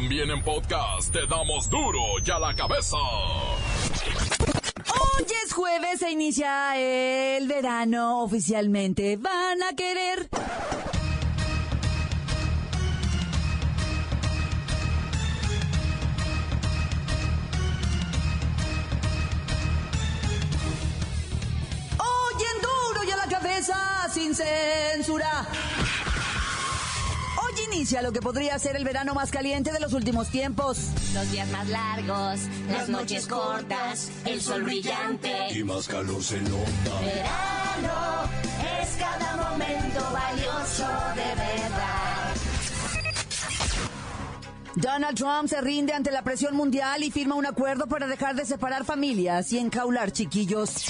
También en podcast te damos duro y a la cabeza. Hoy es jueves e inicia el verano oficialmente. Van a querer. Hoy en duro y a la cabeza sin censura. Inicia lo que podría ser el verano más caliente de los últimos tiempos. Los días más largos, las noches cortas, el sol brillante. y más calor se nota. Verano es cada momento valioso de verdad. Donald Trump se rinde ante la presión mundial y firma un acuerdo para dejar de separar familias y encaular chiquillos.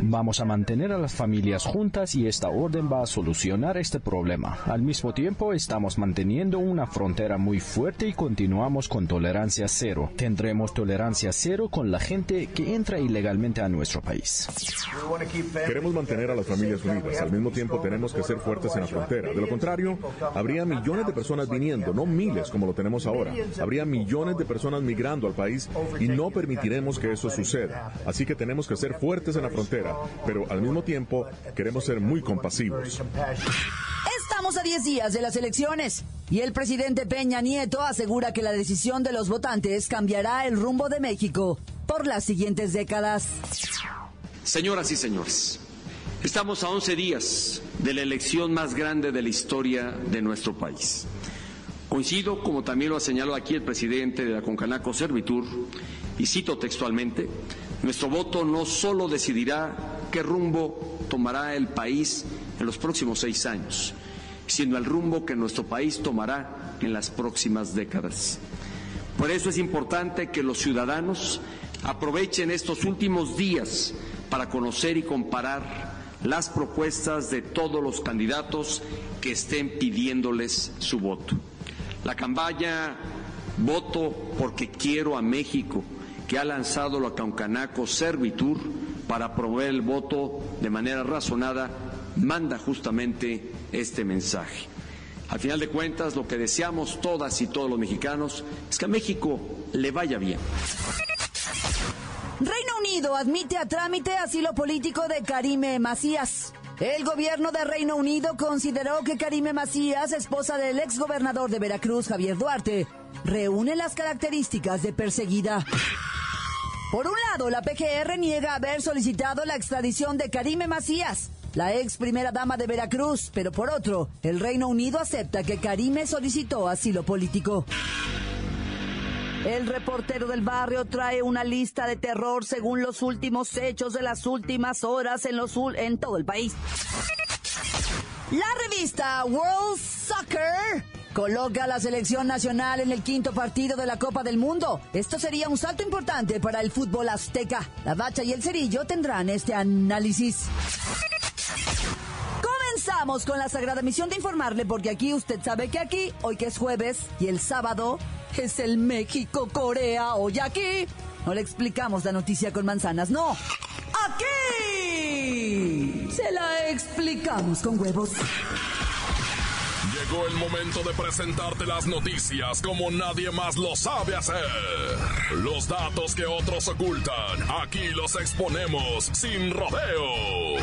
Vamos a mantener a las familias juntas y esta orden va a solucionar este problema. Al mismo tiempo, estamos manteniendo una frontera muy fuerte y continuamos con tolerancia cero. Tendremos tolerancia cero con la gente que entra ilegalmente a nuestro país. Queremos mantener a las familias unidas. Al mismo tiempo tenemos que ser fuertes en la frontera. De lo contrario, habría millones de personas viniendo, no miles como lo tenemos ahora. Habría millones de personas migrando al país y no permitiremos que eso suceda. Así que tenemos que ser fuertes en la frontera, pero al mismo tiempo queremos ser muy compasivos. Estamos a 10 días de las elecciones y el presidente Peña Nieto asegura que la decisión de los votantes cambiará el rumbo de México por las siguientes décadas. Señoras y señores, estamos a 11 días de la elección más grande de la historia de nuestro país. Coincido, como también lo ha señalado aquí el presidente de la Concanaco Servitur, y cito textualmente, nuestro voto no solo decidirá qué rumbo tomará el país en los próximos seis años, sino el rumbo que nuestro país tomará en las próximas décadas. Por eso es importante que los ciudadanos aprovechen estos últimos días para conocer y comparar las propuestas de todos los candidatos que estén pidiéndoles su voto. La campaña Voto porque quiero a México, que ha lanzado la Concanaco Servitur para promover el voto de manera razonada, manda justamente este mensaje. Al final de cuentas, lo que deseamos todas y todos los mexicanos es que a México le vaya bien. Reino Unido admite a trámite asilo político de Karime Macías. El gobierno de Reino Unido consideró que Karime Macías, esposa del exgobernador de Veracruz, Javier Duarte, reúne las características de perseguida. Por un lado, la PGR niega haber solicitado la extradición de Karime Macías, la ex primera dama de Veracruz, pero por otro, el Reino Unido acepta que Karime solicitó asilo político. El reportero del barrio trae una lista de terror según los últimos hechos de las últimas horas en, los, en todo el país. La revista World Soccer coloca a la selección nacional en el quinto partido de la Copa del Mundo. Esto sería un salto importante para el fútbol azteca. La Bacha y el Cerillo tendrán este análisis. Comenzamos con la sagrada misión de informarle porque aquí usted sabe que aquí, hoy que es jueves y el sábado es el México-Corea, hoy aquí. No le explicamos la noticia con manzanas, no. Aquí se la explicamos con huevos. Llegó el momento de presentarte las noticias como nadie más lo sabe hacer. Los datos que otros ocultan, aquí los exponemos sin rodeos.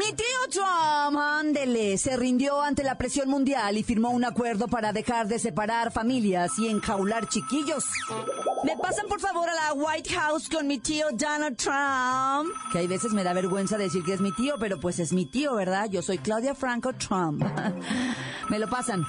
Mi tío Trump, ándele, se rindió ante la presión mundial y firmó un acuerdo para dejar de separar familias y enjaular chiquillos. ¿Me pasan por favor a la White House con mi tío Donald Trump? Que hay veces me da vergüenza decir que es mi tío, pero pues es mi tío, ¿verdad? Yo soy Claudia Franco Trump. me lo pasan.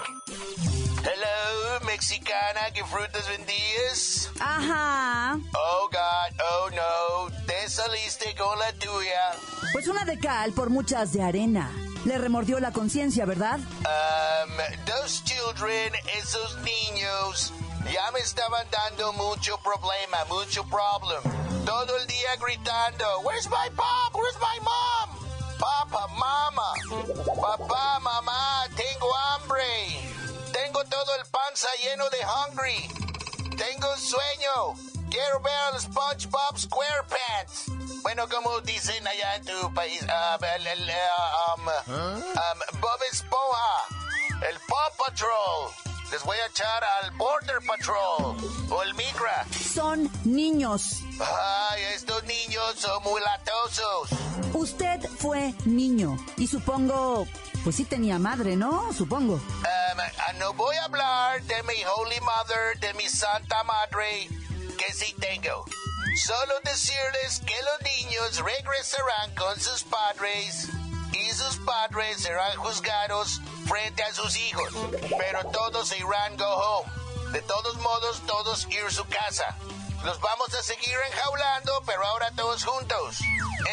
Hello, mexicana, ¿qué frutas vendías? Ajá. Oh, God, oh, no, te saliste con la tuya. Pues una de cal por muchas de arena. Le remordió la conciencia, ¿verdad? Um, those children, esos niños, ya me estaban dando mucho problema, mucho problem. Todo el día gritando, Where's my pop? Where's my mom? Papa, mama. Papá, mamá, tengo panza lleno de hungry. Tengo sueño. Quiero ver al SpongeBob SquarePants. Bueno, como dicen allá en tu país, um, el, el, uh, um, um, Bob Esponja, el Paw Patrol. Les voy a echar al Border Patrol o el Migra. Son niños. Ay, estos niños son muy latosos. Usted fue niño y supongo, pues sí tenía madre, ¿no? Supongo. Um, ah, no voy a hablar de mi Holy Mother, de mi Santa Madre, que sí tengo. Solo decirles que los niños regresarán con sus padres y sus padres serán juzgados frente a sus hijos, pero todos irán go home. De todos modos, todos ir a su casa. Los vamos a seguir enjaulando, pero ahora todos juntos,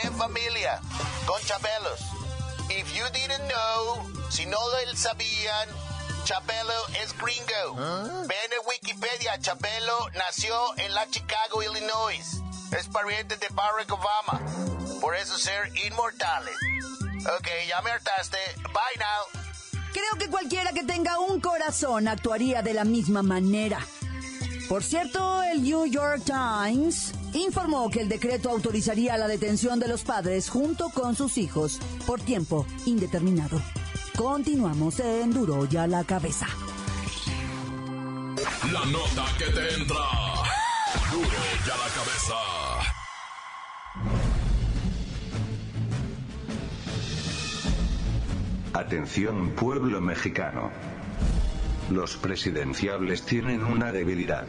en familia, con chabelos. If you didn't know, si no lo sabían, Chabelo es gringo. Ven en Wikipedia, Chabelo nació en la Chicago, Illinois. Es pariente de Barack Obama. Por eso ser inmortales. Ok, ya me hartaste. Bye now. Creo que cualquiera que tenga un corazón actuaría de la misma manera. Por cierto, el New York Times informó que el decreto autorizaría la detención de los padres junto con sus hijos por tiempo indeterminado. Continuamos en Duro ya la cabeza. La nota que te entra. Duro ya la cabeza. Atención pueblo mexicano. Los presidenciables tienen una debilidad.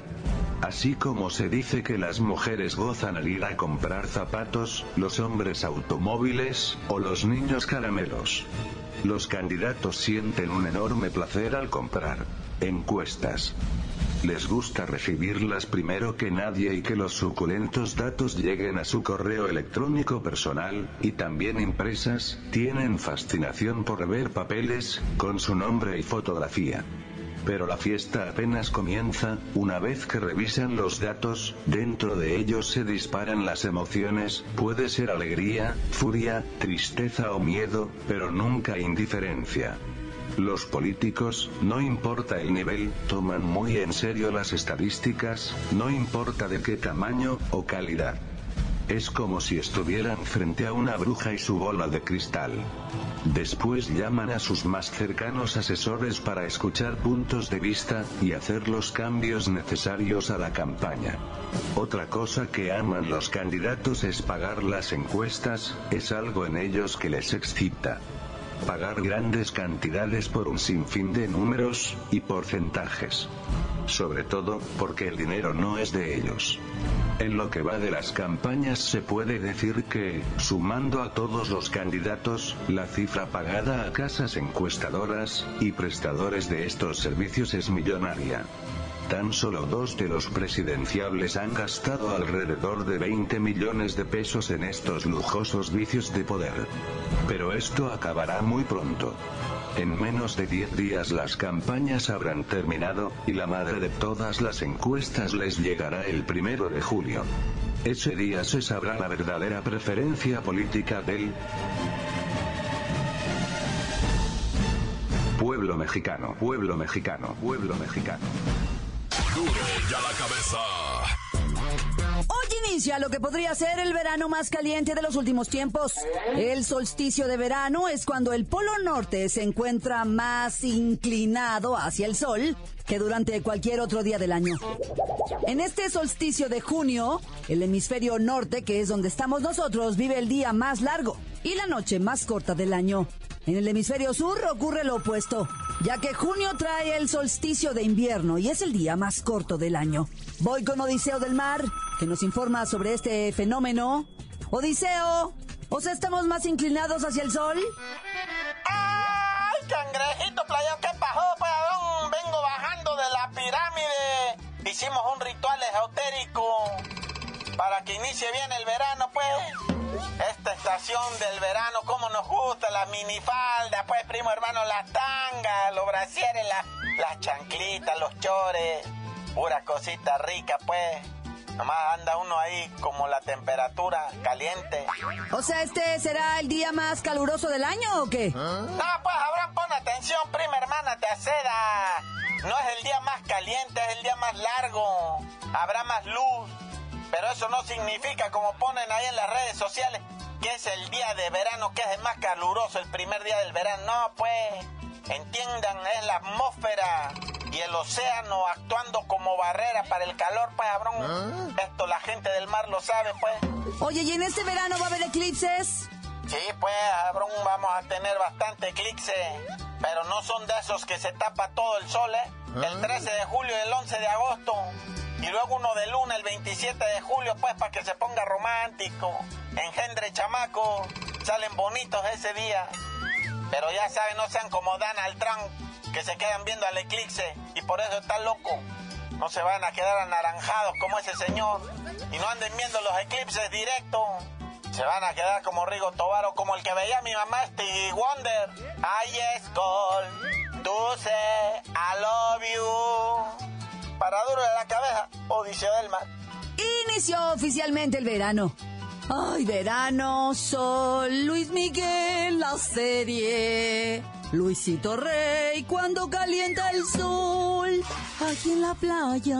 Así como se dice que las mujeres gozan al ir a comprar zapatos, los hombres automóviles, o los niños caramelos. Los candidatos sienten un enorme placer al comprar encuestas. Les gusta recibirlas primero que nadie y que los suculentos datos lleguen a su correo electrónico personal, y también impresas, tienen fascinación por ver papeles, con su nombre y fotografía. Pero la fiesta apenas comienza, una vez que revisan los datos, dentro de ellos se disparan las emociones, puede ser alegría, furia, tristeza o miedo, pero nunca indiferencia. Los políticos, no importa el nivel, toman muy en serio las estadísticas, no importa de qué tamaño o calidad. Es como si estuvieran frente a una bruja y su bola de cristal. Después llaman a sus más cercanos asesores para escuchar puntos de vista, y hacer los cambios necesarios a la campaña. Otra cosa que aman los candidatos es pagar las encuestas, es algo en ellos que les excita pagar grandes cantidades por un sinfín de números y porcentajes. Sobre todo, porque el dinero no es de ellos. En lo que va de las campañas se puede decir que, sumando a todos los candidatos, la cifra pagada a casas encuestadoras y prestadores de estos servicios es millonaria. Tan solo dos de los presidenciables han gastado alrededor de 20 millones de pesos en estos lujosos vicios de poder. Pero esto acabará muy pronto. En menos de 10 días las campañas habrán terminado, y la madre de todas las encuestas les llegará el primero de julio. Ese día se sabrá la verdadera preferencia política del pueblo mexicano, pueblo mexicano, pueblo mexicano. Duro ya la cabeza. Hoy inicia lo que podría ser el verano más caliente de los últimos tiempos. El solsticio de verano es cuando el polo norte se encuentra más inclinado hacia el sol que durante cualquier otro día del año. En este solsticio de junio, el hemisferio norte, que es donde estamos nosotros, vive el día más largo y la noche más corta del año. En el hemisferio sur ocurre lo opuesto, ya que junio trae el solsticio de invierno y es el día más corto del año. Voy con Odiseo del Mar, que nos informa sobre este fenómeno. Odiseo, ¿o sea, estamos más inclinados hacia el sol? ¡Ay, cangrejito playón! ¿Qué pasó, pues? Vengo bajando de la pirámide. Hicimos un ritual esotérico para que inicie bien el verano, pues. Esta estación del verano, cómo nos gusta, la minifalda, pues primo hermano, las tangas, los brasieres, las chanclitas, los chores, pura cosita rica, pues. Nomás anda uno ahí como la temperatura caliente. O sea, ¿este será el día más caluroso del año o qué? No, pues Abraham, pon atención, prima hermana, te aceda. No es el día más caliente, es el día más largo. Habrá más luz. Pero eso no significa, como ponen ahí en las redes sociales, que es el día de verano, que es el más caluroso, el primer día del verano. No, pues, entiendan, es la atmósfera y el océano actuando como barrera para el calor, pues, cabrón. Esto la gente del mar lo sabe, pues. Oye, ¿y en este verano va a haber eclipses? Sí, pues, cabrón, vamos a tener bastante eclipse. Pero no son de esos que se tapa todo el sol, ¿eh? El 13 de julio y el 11 de agosto. Y luego uno de luna el 27 de julio, pues, para que se ponga romántico. Engendre chamaco. Salen bonitos ese día. Pero ya saben, no sean como Donald Trump, que se quedan viendo al eclipse. Y por eso está loco. No se van a quedar anaranjados como ese señor. Y no anden viendo los eclipses directo. Se van a quedar como Rigo Tobar como el que veía mi mamá, Stevie Wonder. Es call, sé, I love you. Para duro de la cabeza, Odiseo del Mar. Inició oficialmente el verano. Ay, verano, sol, Luis Miguel, la serie. Luisito Rey, cuando calienta el sol, aquí en la playa.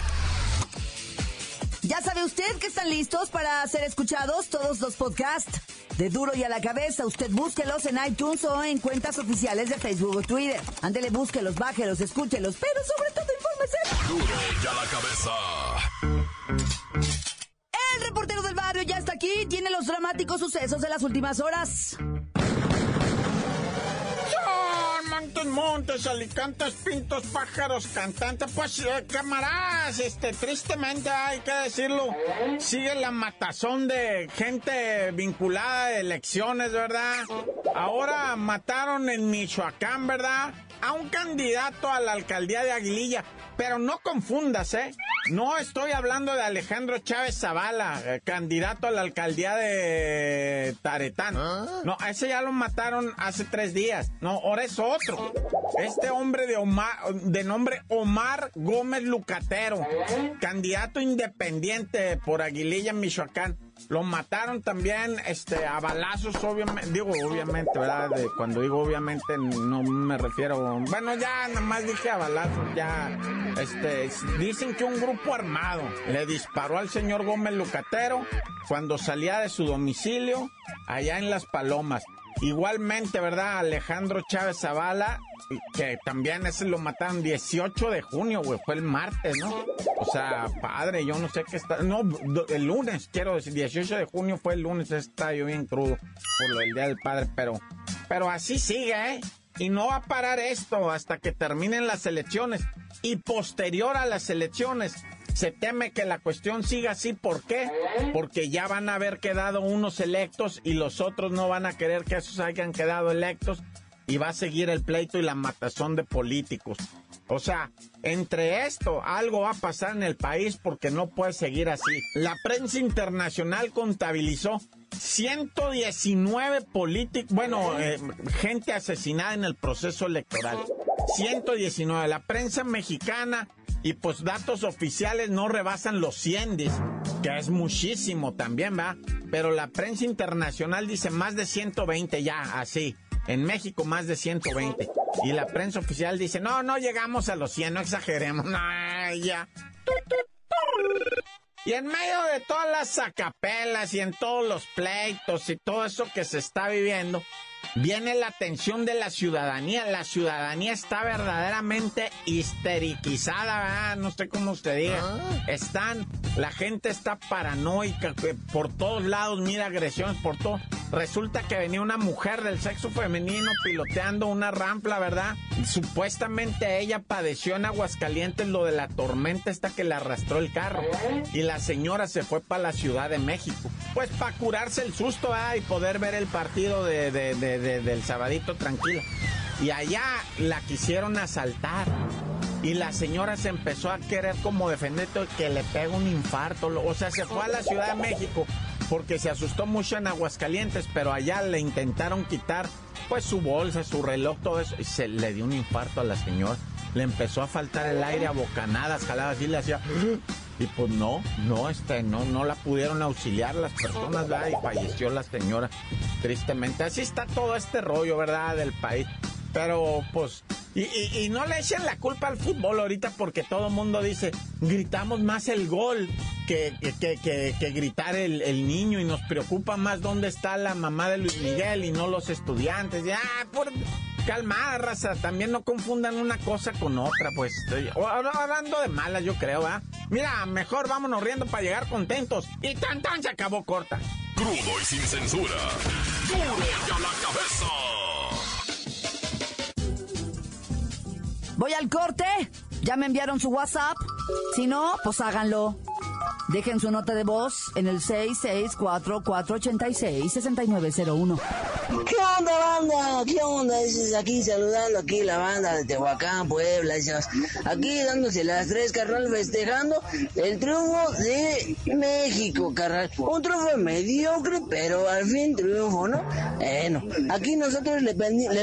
Ya sabe usted que están listos para ser escuchados todos los podcasts de Duro y a la Cabeza. Usted búsquelos en iTunes o en cuentas oficiales de Facebook o Twitter. Ándele, búsquelos, bájelos, escúchelos, pero sobre todo infórmese. Duro y a la cabeza. El reportero del barrio ya está aquí, tiene los dramáticos sucesos de las últimas horas. Montes, montes, alicantes, pintos, pájaros, cantantes, pues eh, camaradas, este, tristemente hay que decirlo, sigue la matazón de gente vinculada a elecciones, ¿verdad? Ahora mataron en Michoacán, ¿verdad? A un candidato a la alcaldía de Aguililla, pero no confundas, ¿eh? No estoy hablando de Alejandro Chávez Zavala, eh, candidato a la alcaldía de Taretán. No, a ese ya lo mataron hace tres días. No, ahora es otro. Este hombre de Omar, de nombre Omar Gómez Lucatero, candidato independiente por Aguililla, Michoacán. Lo mataron también este, a balazos, obviamente. Digo, obviamente, ¿verdad? Cuando digo obviamente, no me refiero. Bueno, ya nada más dije a balazos, ya. Este, dicen que un grupo armado le disparó al señor Gómez Lucatero cuando salía de su domicilio allá en Las Palomas. Igualmente, ¿verdad? Alejandro Chávez Zavala, que también ese lo mataron 18 de junio, güey, fue el martes, ¿no? O sea, padre, yo no sé qué está. No, el lunes, quiero decir, 18 de junio fue el lunes, está yo bien crudo por lo del Día del Padre, pero, pero así sigue, ¿eh? Y no va a parar esto hasta que terminen las elecciones. Y posterior a las elecciones, se teme que la cuestión siga así. ¿Por qué? Porque ya van a haber quedado unos electos y los otros no van a querer que esos hayan quedado electos y va a seguir el pleito y la matazón de políticos. O sea, entre esto, algo va a pasar en el país porque no puede seguir así. La prensa internacional contabilizó 119 políticos, bueno, eh, gente asesinada en el proceso electoral. 119. La prensa mexicana y pues datos oficiales no rebasan los 100, dice, que es muchísimo también, ¿va? Pero la prensa internacional dice más de 120 ya, así. En México más de 120. Y la prensa oficial dice, no, no llegamos a los 100, no exageremos. No, ya. Y en medio de todas las acapelas y en todos los pleitos y todo eso que se está viviendo, viene la atención de la ciudadanía. La ciudadanía está verdaderamente histeriquizada, ¿verdad? no sé cómo usted diga. Están, la gente está paranoica, por todos lados mira agresiones, por todo. Resulta que venía una mujer del sexo femenino piloteando una rampla, ¿verdad? Y supuestamente ella padeció en Aguascalientes lo de la tormenta esta que le arrastró el carro. Y la señora se fue para la Ciudad de México. Pues para curarse el susto, ¿verdad? Y poder ver el partido de, de- de- de- del sabadito tranquilo. Y allá la quisieron asaltar. Y la señora se empezó a querer como defender que le pega un infarto. O sea, se fue a la Ciudad de México porque se asustó mucho en Aguascalientes, pero allá le intentaron quitar pues su bolsa, su reloj, todo eso, y se le dio un infarto a la señora. Le empezó a faltar el aire a bocanadas, jalaba así, le hacía... Y pues no, no, este, no, no la pudieron auxiliar las personas, ¿verdad? Y falleció la señora, tristemente. Así está todo este rollo, ¿verdad? Del país. Pero, pues, y, y, no le echen la culpa al fútbol ahorita porque todo el mundo dice, gritamos más el gol que, que, que, gritar el, el, niño y nos preocupa más dónde está la mamá de Luis Miguel y no los estudiantes. Ya, por, calmada, raza, también no confundan una cosa con otra, pues. Hablando de malas, yo creo, ¿ah? Mira, mejor vámonos riendo para llegar contentos. Y tan tan se acabó corta. Crudo y sin censura. Duro ya la cabeza. Voy al corte. Ya me enviaron su WhatsApp. Si no, pues háganlo. Dejen su nota de voz en el 664-486-6901. ¿Qué onda, banda? ¿Qué onda? Dices aquí saludando aquí la banda de Tehuacán, Puebla. aquí dándose las tres, carnal, festejando el triunfo de México, carnal. Un triunfo mediocre, pero al fin triunfo, ¿no? Bueno, aquí nosotros le,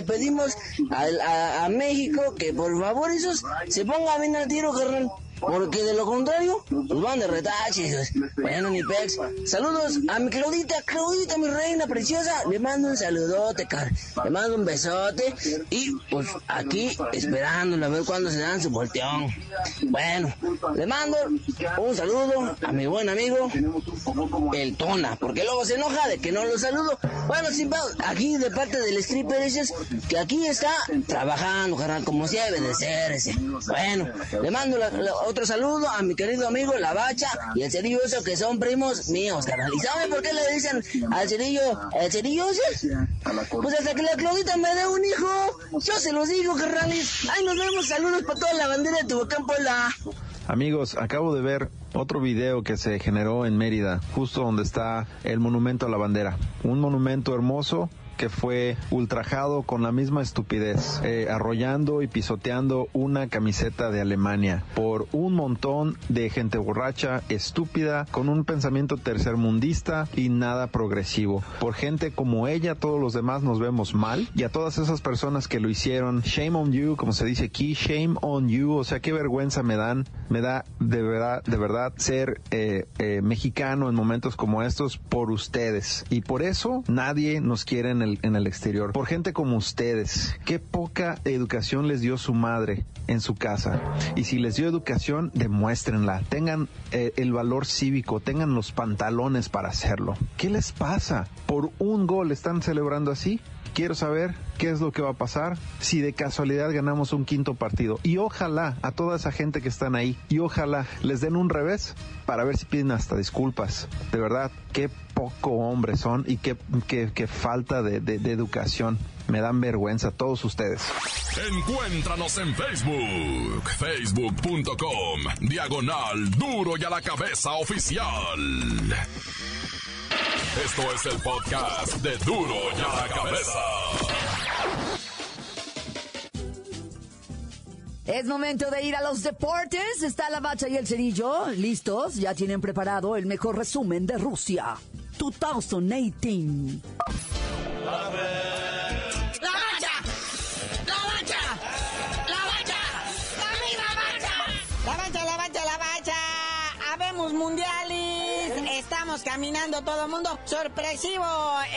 pedimos a, a México que por favor esos se ponga bien al tiro, carnal. Porque de lo contrario, nos van de retaches. Bueno, mi pex. Saludos a mi Claudita, Claudita, mi reina preciosa. Le mando un saludote, car. Le mando un besote. Y pues aquí esperándola a ver cuándo se dan su volteón. Bueno, le mando un saludo a mi buen amigo, el Tona. Porque luego se enoja de que no lo saludo. Bueno, sin aquí de parte del stripper, dices que aquí está trabajando, carnal, como si debe de ser ese. Bueno, le mando la otro saludo a mi querido amigo La Bacha y el Cerillo eso que son primos míos, carnal. ¿Y saben por qué le dicen al Cerillo, el Cerillo Pues hasta que la Claudita me dé un hijo, yo se los digo, carnales. Ay, nos vemos, saludos para toda la bandera de Tubacán, Puebla. Amigos, acabo de ver otro video que se generó en Mérida, justo donde está el monumento a la bandera. Un monumento hermoso que fue ultrajado con la misma estupidez, eh, arrollando y pisoteando una camiseta de Alemania por un montón de gente borracha, estúpida, con un pensamiento tercermundista y nada progresivo. Por gente como ella, todos los demás nos vemos mal y a todas esas personas que lo hicieron, shame on you, como se dice aquí, shame on you, o sea, qué vergüenza me dan, me da de verdad, de verdad ser eh, eh, mexicano en momentos como estos por ustedes y por eso nadie nos quiere en el en el exterior, por gente como ustedes. Qué poca educación les dio su madre en su casa. Y si les dio educación, demuéstrenla. Tengan eh, el valor cívico, tengan los pantalones para hacerlo. ¿Qué les pasa? ¿Por un gol están celebrando así? Quiero saber qué es lo que va a pasar si de casualidad ganamos un quinto partido. Y ojalá a toda esa gente que están ahí, y ojalá les den un revés para ver si piden hasta disculpas. De verdad, qué poco hombres son y qué, falta de, de educación. Me dan vergüenza todos ustedes. Encuéntranos en Facebook, facebook.com, diagonal duro y a la cabeza oficial. Esto es el podcast de Duro y a la Cabeza. Es momento de ir a los deportes. Está la bacha y el cerillo. ¿Listos? Ya tienen preparado el mejor resumen de Rusia. 2018. Caminando todo el mundo. Sorpresivo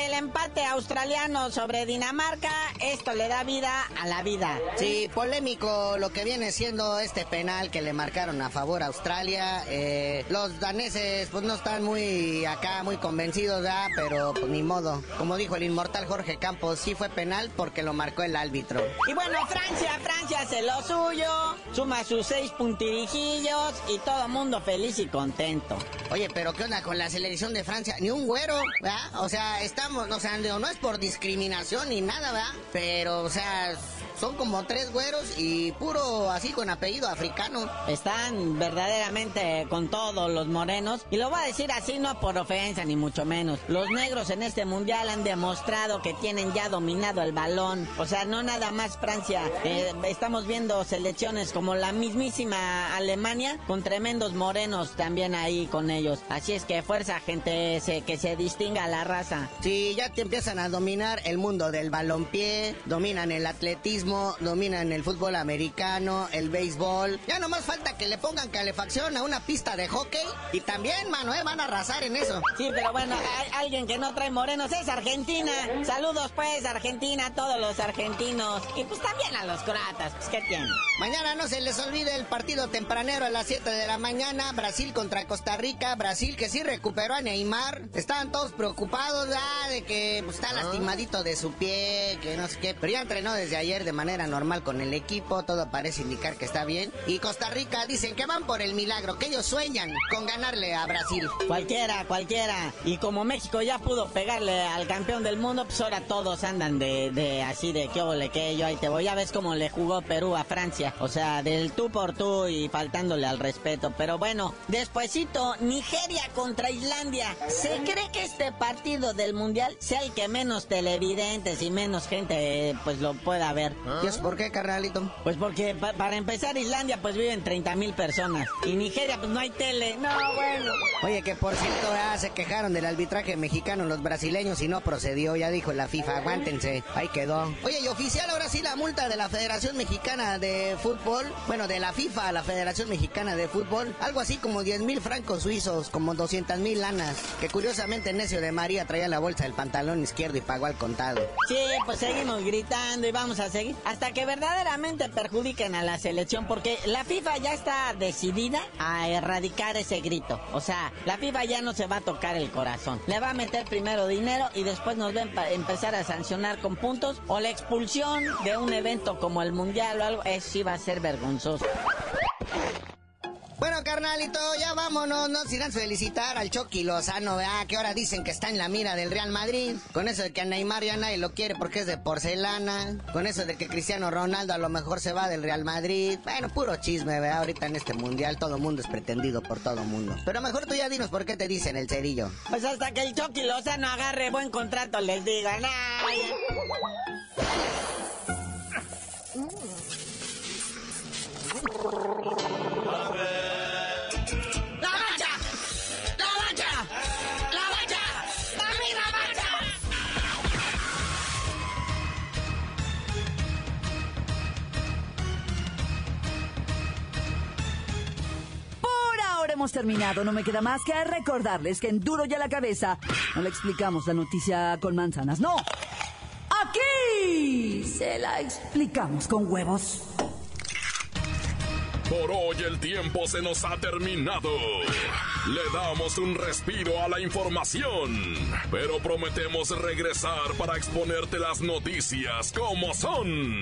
el empate australiano sobre Dinamarca. Esto le da vida a la vida. Sí, polémico lo que viene siendo este penal que le marcaron a favor a Australia. Eh, los daneses pues no están muy acá, muy convencidos ya, pero pues, ni modo. Como dijo el inmortal Jorge Campos, sí fue penal porque lo marcó el árbitro. Y bueno, Francia, Francia hace lo suyo, suma sus seis puntirijillos y todo el mundo feliz y contento. Oye, pero ¿qué onda con la selección de Francia? Ni un güero, ¿verdad? O sea, estamos, o sea, no es por discriminación ni nada, ¿verdad? Pero, o sea, son como tres güeros y puro así con apellido africano. Están verdaderamente con todos los morenos. Y lo voy a decir así, no por ofensa ni mucho menos. Los negros en este mundial han demostrado que tienen ya dominado el balón. O sea, no nada más Francia. Eh, estamos viendo selecciones como la mismísima Alemania con tremendos morenos también ahí con ellos. Así es que fuerza, gente, que se distinga la raza. Sí, ya te empiezan a dominar el mundo del balompié, dominan el atletismo, dominan el fútbol americano, el béisbol. Ya nomás falta que le pongan calefacción a una pista de hockey y también, Manuel, van a arrasar en eso. Sí, pero bueno, hay alguien que no trae morenos es Argentina. Saludos pues, Argentina, a todos los argentinos y pues también a los croatas. Pues, ¿qué tienen? Mañana no se les olvide el partido tempranero a las 7 de la mañana, Brasil contra Costa Rica, Brasil que sí recuperó a Neymar. Estaban todos preocupados ya de que pues, está ah. lastimadito de su pie, que no sé qué, pero ya entrenó desde ayer de manera normal con el equipo, todo parece indicar que está bien. Y Costa Rica dicen que van por el milagro, que ellos sueñan con ganarle a Brasil. Cualquiera, cualquiera. Y como México ya pudo pegarle al campeón del mundo, pues ahora todos andan de, de así de qué ole, que yo ahí te voy. Ya ves cómo le jugó Perú a Francia. O sea, del tú por tú y faltándole al respeto. Pero bueno, despuesito, Nigeria contra Islandia. ¿Se cree que este partido del mundial sea el que menos televidentes y menos gente pues lo pueda ver? ¿Y es por qué, carnalito? Pues porque para empezar Islandia pues viven 30 mil personas. Y Nigeria pues no hay tele. No, bueno. Oye, que por cierto ya se quejaron del arbitraje mexicano los brasileños y no procedió. Ya dijo la FIFA, aguántense. Ahí quedó. Oye, y oficial ahora sí la multa de la Federación Mexicana de Fútbol. Bueno, de la FIFA a la Federación Mexicana de Fútbol. Algo así como 10 mil francos suizos, como 200 mil lanas. Que curiosamente Necio de María traía la bolsa del pantalón izquierdo y pagó al contado. Sí, pues seguimos gritando y vamos a seguir hasta que verdaderamente perjudiquen a la selección porque la FIFA ya está decidida a erradicar ese grito. O sea, la FIFA ya no se va a tocar el corazón. Le va a meter primero dinero y después nos va a empezar a sancionar con puntos o la expulsión de un evento como el Mundial o algo. Eso sí va a ser vergonzoso. Bueno, carnalito, ya vámonos. Nos irán a felicitar al Chucky Lozano, ¿verdad? Que ahora dicen que está en la mira del Real Madrid. Con eso de que a Neymar ya nadie lo quiere porque es de porcelana. Con eso de que Cristiano Ronaldo a lo mejor se va del Real Madrid. Bueno, puro chisme, ¿verdad? Ahorita en este mundial todo mundo es pretendido por todo mundo. Pero mejor tú ya dinos por qué te dicen el cerillo. Pues hasta que el Chucky Lozano agarre buen contrato les digan. ¡Ay! Hemos terminado. No me queda más que recordarles que en Duro ya la cabeza no le explicamos la noticia con manzanas. No. Aquí se la explicamos con huevos. Por hoy el tiempo se nos ha terminado. Le damos un respiro a la información, pero prometemos regresar para exponerte las noticias como son.